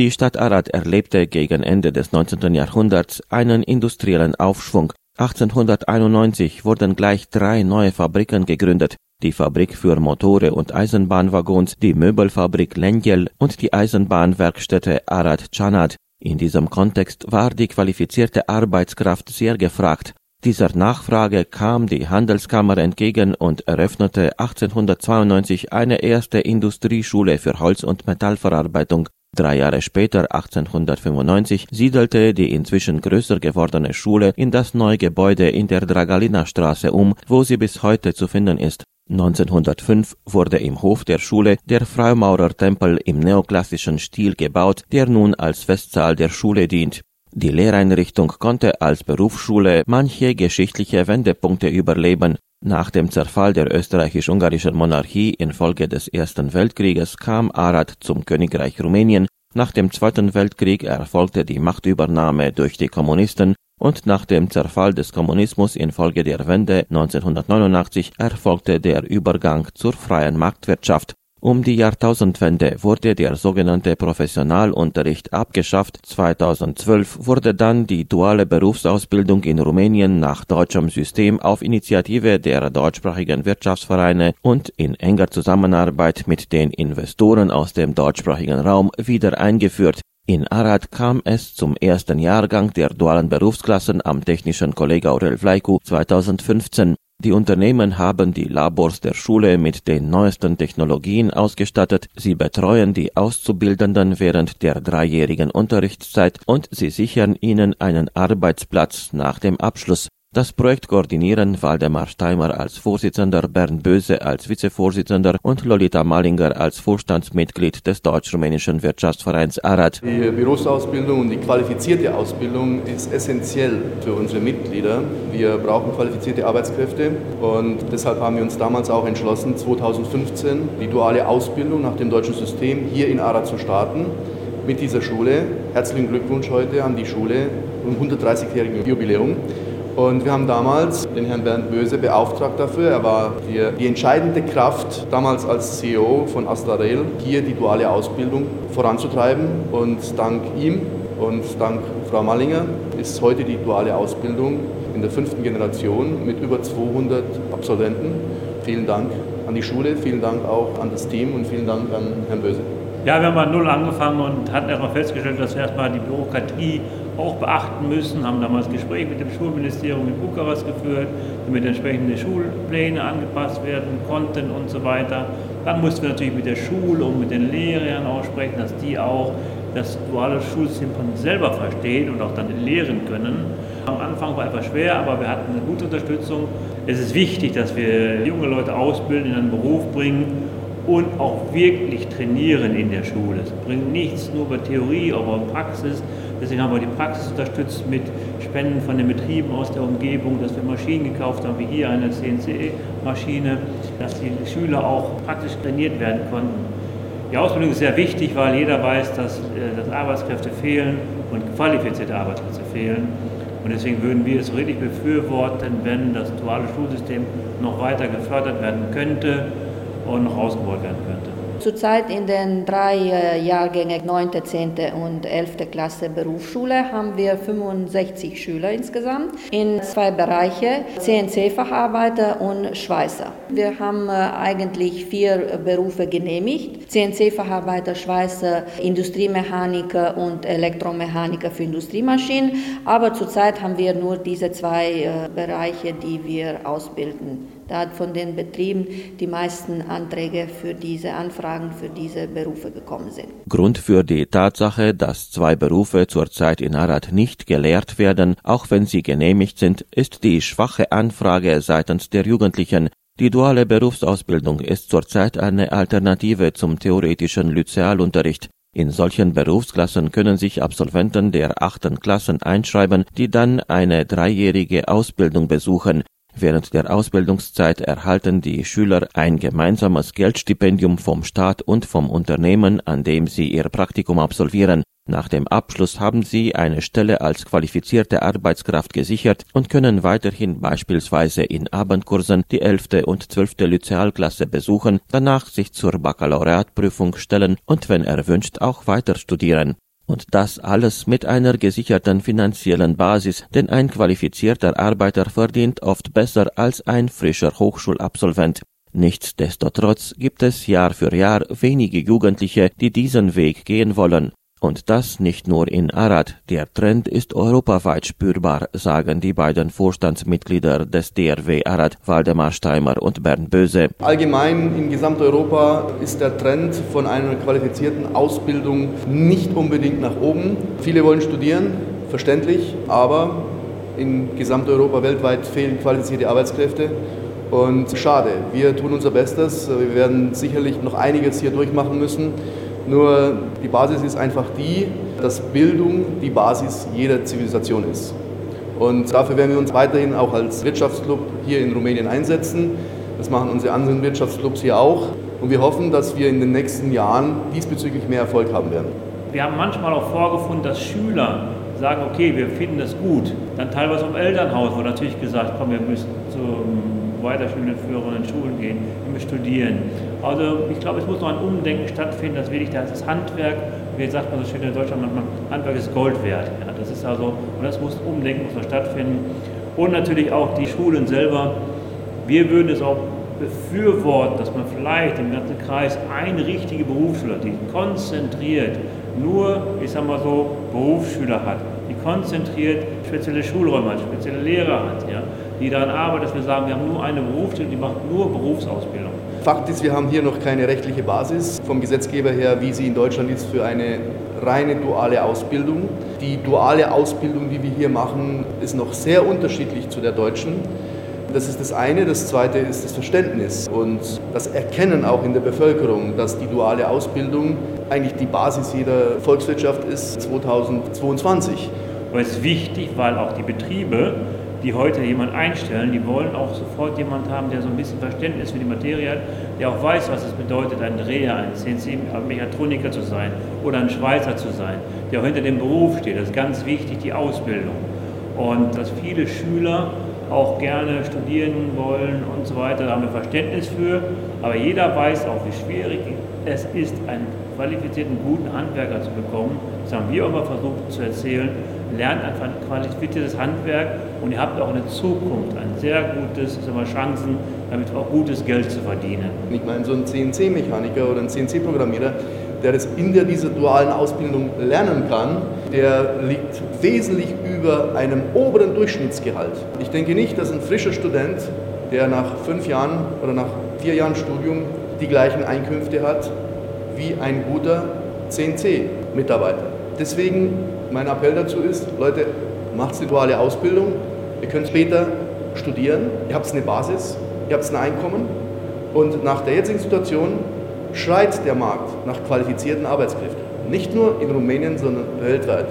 Die Stadt Arad erlebte gegen Ende des 19. Jahrhunderts einen industriellen Aufschwung. 1891 wurden gleich drei neue Fabriken gegründet. Die Fabrik für Motore und Eisenbahnwaggons, die Möbelfabrik Lenjel und die Eisenbahnwerkstätte Arad Chanad. In diesem Kontext war die qualifizierte Arbeitskraft sehr gefragt. Dieser Nachfrage kam die Handelskammer entgegen und eröffnete 1892 eine erste Industrieschule für Holz- und Metallverarbeitung. Drei Jahre später, 1895, siedelte die inzwischen größer gewordene Schule in das neue Gebäude in der Dragalina Straße um, wo sie bis heute zu finden ist. 1905 wurde im Hof der Schule der Freimaurertempel im neoklassischen Stil gebaut, der nun als Festsaal der Schule dient. Die Lehreinrichtung konnte als Berufsschule manche geschichtliche Wendepunkte überleben. Nach dem Zerfall der österreichisch-ungarischen Monarchie infolge des Ersten Weltkrieges kam Arad zum Königreich Rumänien, nach dem Zweiten Weltkrieg erfolgte die Machtübernahme durch die Kommunisten und nach dem Zerfall des Kommunismus infolge der Wende 1989 erfolgte der Übergang zur freien Marktwirtschaft. Um die Jahrtausendwende wurde der sogenannte Professionalunterricht abgeschafft. 2012 wurde dann die duale Berufsausbildung in Rumänien nach deutschem System auf Initiative der deutschsprachigen Wirtschaftsvereine und in enger Zusammenarbeit mit den Investoren aus dem deutschsprachigen Raum wieder eingeführt. In Arad kam es zum ersten Jahrgang der dualen Berufsklassen am Technischen Kolleg Aurel Vlaicu 2015. Die Unternehmen haben die Labors der Schule mit den neuesten Technologien ausgestattet, sie betreuen die Auszubildenden während der dreijährigen Unterrichtszeit und sie sichern ihnen einen Arbeitsplatz nach dem Abschluss. Das Projekt koordinieren Waldemar Steimer als Vorsitzender, Bernd Böse als Vizevorsitzender und Lolita Malinger als Vorstandsmitglied des deutsch-rumänischen Wirtschaftsvereins ARAD. Die Berufsausbildung und die qualifizierte Ausbildung ist essentiell für unsere Mitglieder. Wir brauchen qualifizierte Arbeitskräfte und deshalb haben wir uns damals auch entschlossen, 2015 die duale Ausbildung nach dem deutschen System hier in ARAD zu starten mit dieser Schule. Herzlichen Glückwunsch heute an die Schule um 130-jährigen Jubiläum. Und wir haben damals den Herrn Bernd Böse beauftragt dafür. Er war die, die entscheidende Kraft damals als CEO von Astarel, hier die duale Ausbildung voranzutreiben. Und dank ihm und dank Frau Mallinger ist heute die duale Ausbildung in der fünften Generation mit über 200 Absolventen. Vielen Dank an die Schule, vielen Dank auch an das Team und vielen Dank an Herrn Böse. Ja, wir haben bei Null angefangen und hatten erstmal festgestellt, dass erstmal die Bürokratie auch beachten müssen, haben damals Gespräche mit dem Schulministerium in Bukarest geführt, damit entsprechende Schulpläne angepasst werden konnten und so weiter. Dann mussten wir natürlich mit der Schule und mit den Lehrern auch sprechen, dass die auch das duale Schulsystem von selber verstehen und auch dann lehren können. Am Anfang war etwas schwer, aber wir hatten eine gute Unterstützung. Es ist wichtig, dass wir junge Leute ausbilden, in einen Beruf bringen und auch wirklich trainieren in der Schule. Es bringt nichts nur über Theorie, aber Praxis. Deswegen haben wir die Praxis unterstützt mit Spenden von den Betrieben aus der Umgebung, dass wir Maschinen gekauft haben, wie hier eine CNC-Maschine, dass die Schüler auch praktisch trainiert werden konnten. Die Ausbildung ist sehr wichtig, weil jeder weiß, dass, äh, dass Arbeitskräfte fehlen und qualifizierte Arbeitskräfte fehlen. Und deswegen würden wir es richtig befürworten, wenn das duale Schulsystem noch weiter gefördert werden könnte und noch ausgebaut werden könnte. Zurzeit in den drei äh, Jahrgängen 9., 10. und 11. Klasse Berufsschule haben wir 65 Schüler insgesamt in zwei Bereiche, CNC-Facharbeiter und Schweißer. Wir haben äh, eigentlich vier Berufe genehmigt, CNC-Facharbeiter, Schweißer, Industriemechaniker und Elektromechaniker für Industriemaschinen, aber zurzeit haben wir nur diese zwei äh, Bereiche, die wir ausbilden da von den Betrieben die meisten Anträge für diese Anfragen für diese Berufe gekommen sind. Grund für die Tatsache, dass zwei Berufe zurzeit in Arad nicht gelehrt werden, auch wenn sie genehmigt sind, ist die schwache Anfrage seitens der Jugendlichen. Die duale Berufsausbildung ist zurzeit eine Alternative zum theoretischen Lyzealunterricht. In solchen Berufsklassen können sich Absolventen der achten Klassen einschreiben, die dann eine dreijährige Ausbildung besuchen. Während der Ausbildungszeit erhalten die Schüler ein gemeinsames Geldstipendium vom Staat und vom Unternehmen, an dem sie ihr Praktikum absolvieren. Nach dem Abschluss haben sie eine Stelle als qualifizierte Arbeitskraft gesichert und können weiterhin beispielsweise in Abendkursen die 11. und 12. Lyzealklasse besuchen, danach sich zur Baccalaureatprüfung stellen und wenn erwünscht auch weiter studieren. Und das alles mit einer gesicherten finanziellen Basis, denn ein qualifizierter Arbeiter verdient oft besser als ein frischer Hochschulabsolvent. Nichtsdestotrotz gibt es Jahr für Jahr wenige Jugendliche, die diesen Weg gehen wollen. Und das nicht nur in Arad. Der Trend ist europaweit spürbar, sagen die beiden Vorstandsmitglieder des DRW Arad, Waldemar Steimer und Bernd Böse. Allgemein in Gesamteuropa ist der Trend von einer qualifizierten Ausbildung nicht unbedingt nach oben. Viele wollen studieren, verständlich, aber in Gesamteuropa weltweit fehlen qualifizierte Arbeitskräfte. Und schade, wir tun unser Bestes. Wir werden sicherlich noch einiges hier durchmachen müssen. Nur die Basis ist einfach die, dass Bildung die Basis jeder Zivilisation ist. Und dafür werden wir uns weiterhin auch als Wirtschaftsclub hier in Rumänien einsetzen. Das machen unsere anderen Wirtschaftsclubs hier auch. Und wir hoffen, dass wir in den nächsten Jahren diesbezüglich mehr Erfolg haben werden. Wir haben manchmal auch vorgefunden, dass Schüler sagen, okay, wir finden das gut. Dann teilweise im Elternhaus wurde natürlich gesagt, komm, wir müssen zum weiterführenden führenden Schulen gehen, wir studieren. Also ich glaube, es muss noch ein Umdenken stattfinden, dass wirklich das Handwerk, wie sagt man so schön in Deutschland, man, Handwerk ist Gold wert. Ja, das ist also, und das muss Umdenken muss noch stattfinden. Und natürlich auch die Schulen selber. Wir würden es auch befürworten, dass man vielleicht im ganzen Kreis eine richtige Berufsschule die konzentriert nur, ich sag mal so, Berufsschüler hat, die konzentriert spezielle Schulräume hat, spezielle Lehrer hat, ja, die daran arbeiten, dass wir sagen, wir haben nur eine Berufsschule, die macht nur Berufsausbildung. Fakt ist, wir haben hier noch keine rechtliche Basis vom Gesetzgeber her, wie sie in Deutschland ist für eine reine duale Ausbildung. Die duale Ausbildung, die wir hier machen, ist noch sehr unterschiedlich zu der deutschen. Das ist das eine. Das zweite ist das Verständnis und das Erkennen auch in der Bevölkerung, dass die duale Ausbildung eigentlich die Basis jeder Volkswirtschaft ist 2022. Und es ist wichtig, weil auch die Betriebe die heute jemanden einstellen, die wollen auch sofort jemanden haben, der so ein bisschen Verständnis für die Materie hat, der auch weiß, was es bedeutet, ein Dreher, ein CNC-Mechatroniker zu sein oder ein Schweizer zu sein, der auch hinter dem Beruf steht. Das ist ganz wichtig, die Ausbildung. Und dass viele Schüler auch gerne studieren wollen und so weiter, da haben wir Verständnis für. Aber jeder weiß auch, wie schwierig es ist, einen qualifizierten, guten Handwerker zu bekommen. Das haben wir immer versucht zu erzählen lernt einfach ein qualifiziertes Handwerk und ihr habt auch eine Zukunft, ein sehr gutes, sagen wir, Chancen, damit auch gutes Geld zu verdienen. Ich meine, so ein CNC-Mechaniker oder ein CNC-Programmierer, der das in der, dieser dualen Ausbildung lernen kann, der liegt wesentlich über einem oberen Durchschnittsgehalt. Ich denke nicht, dass ein frischer Student, der nach fünf Jahren oder nach vier Jahren Studium die gleichen Einkünfte hat wie ein guter CNC-Mitarbeiter. Deswegen mein Appell dazu ist, Leute, macht die duale Ausbildung. Ihr könnt später studieren. Ihr habt eine Basis, ihr habt ein Einkommen. Und nach der jetzigen Situation schreit der Markt nach qualifizierten Arbeitskräften. Nicht nur in Rumänien, sondern weltweit.